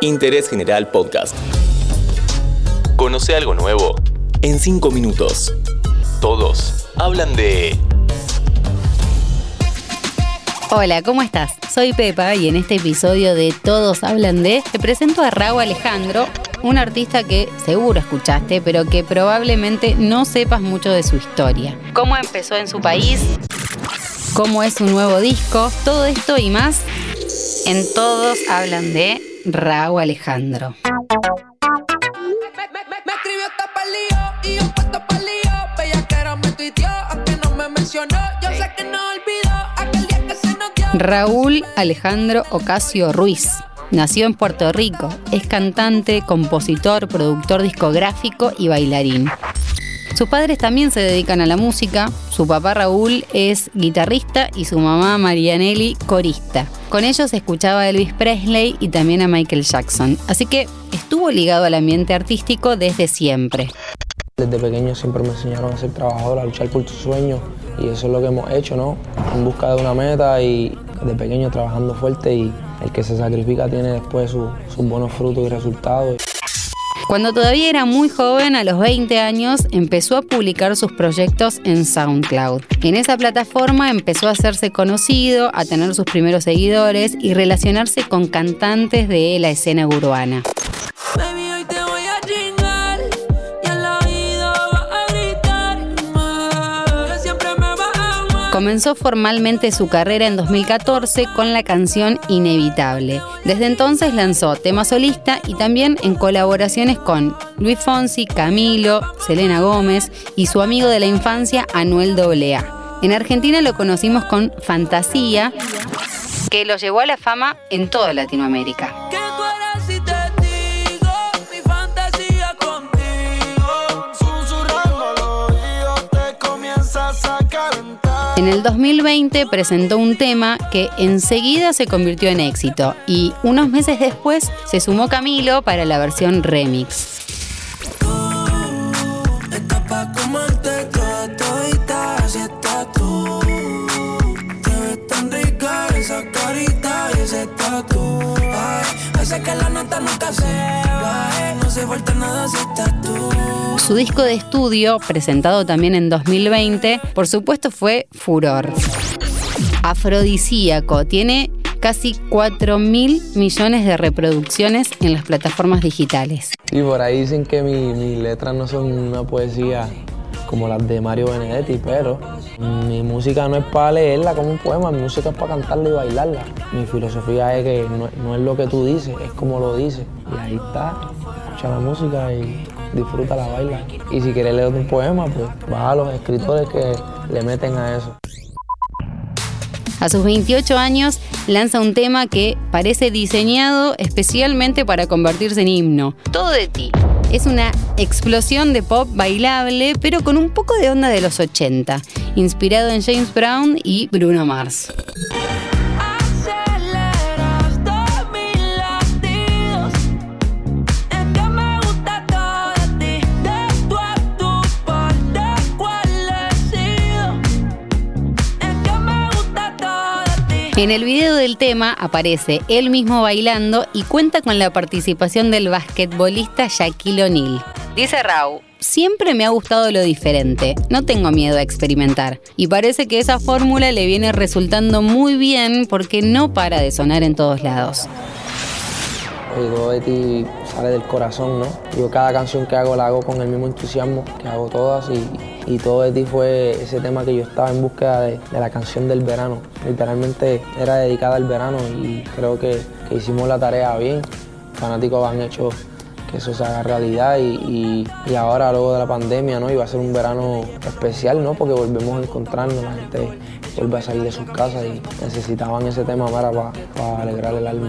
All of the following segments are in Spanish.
Interés General Podcast. Conoce algo nuevo en 5 minutos. Todos hablan de... Hola, ¿cómo estás? Soy Pepa y en este episodio de Todos hablan de te presento a Raúl Alejandro, un artista que seguro escuchaste, pero que probablemente no sepas mucho de su historia. ¿Cómo empezó en su país? ¿Cómo es su nuevo disco? Todo esto y más en Todos hablan de Raúl Alejandro. Raúl Alejandro Ocasio Ruiz. Nació en Puerto Rico. Es cantante, compositor, productor discográfico y bailarín. Sus padres también se dedican a la música. Su papá Raúl es guitarrista y su mamá Marianelli corista. Con ellos escuchaba a Elvis Presley y también a Michael Jackson. Así que estuvo ligado al ambiente artístico desde siempre. Desde pequeño siempre me enseñaron a ser trabajador, a luchar por tus sueños y eso es lo que hemos hecho, ¿no? En busca de una meta y de pequeño trabajando fuerte y el que se sacrifica tiene después sus buenos frutos y resultados. Cuando todavía era muy joven, a los 20 años, empezó a publicar sus proyectos en SoundCloud. En esa plataforma empezó a hacerse conocido, a tener sus primeros seguidores y relacionarse con cantantes de la escena urbana. Comenzó formalmente su carrera en 2014 con la canción Inevitable. Desde entonces lanzó tema solista y también en colaboraciones con Luis Fonsi, Camilo, Selena Gómez y su amigo de la infancia Anuel AA. En Argentina lo conocimos con Fantasía, que lo llevó a la fama en toda Latinoamérica. En el 2020 presentó un tema que enseguida se convirtió en éxito y unos meses después se sumó Camilo para la versión remix. Su disco de estudio, presentado también en 2020, por supuesto fue furor. Afrodisíaco, tiene casi 4 mil millones de reproducciones en las plataformas digitales. Y por ahí dicen que mis letras no son una poesía como las de Mario Benedetti, pero mi música no es para leerla como un poema, mi música es para cantarla y bailarla. Mi filosofía es que no, es lo que tú dices, es como lo dices. Y ahí está, escucha la música y disfruta la baila. Y si quieres leer un poema, pues vas a los escritores que le meten a eso. A sus 28 años lanza un tema que parece diseñado especialmente para convertirse en himno. Todo de ti. Es una explosión de pop bailable, pero con un poco de onda de los 80, inspirado en James Brown y Bruno Mars. En el video del tema aparece él mismo bailando y cuenta con la participación del basquetbolista Shaquille O'Neal. Dice Rau, siempre me ha gustado lo diferente, no tengo miedo a experimentar. Y parece que esa fórmula le viene resultando muy bien porque no para de sonar en todos lados. todo de ti sale del corazón, ¿no? Yo cada canción que hago la hago con el mismo entusiasmo que hago todas y, y todo de ti fue ese tema que yo estaba en búsqueda de, la canción del verano. Literalmente era dedicada al verano y creo que, hicimos la tarea bien. Fanáticos han hecho que eso se haga realidad y, ahora luego de la pandemia no iba a ser un verano especial no porque volvemos a encontrarnos la gente vuelve a salir de sus casas y necesitaban ese tema para, para alegrar el alma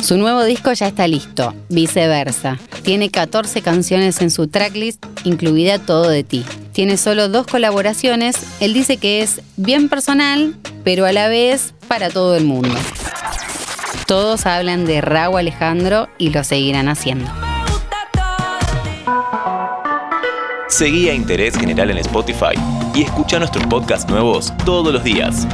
su nuevo disco ya está listo, viceversa. Tiene 14 canciones en su tracklist, incluida Todo de ti. Tiene solo dos colaboraciones. Él dice que es bien personal, pero a la vez para todo el mundo. Todos hablan de Raúl Alejandro y lo seguirán haciendo. Seguí a Interés General en Spotify y escucha nuestros podcasts nuevos todos los días.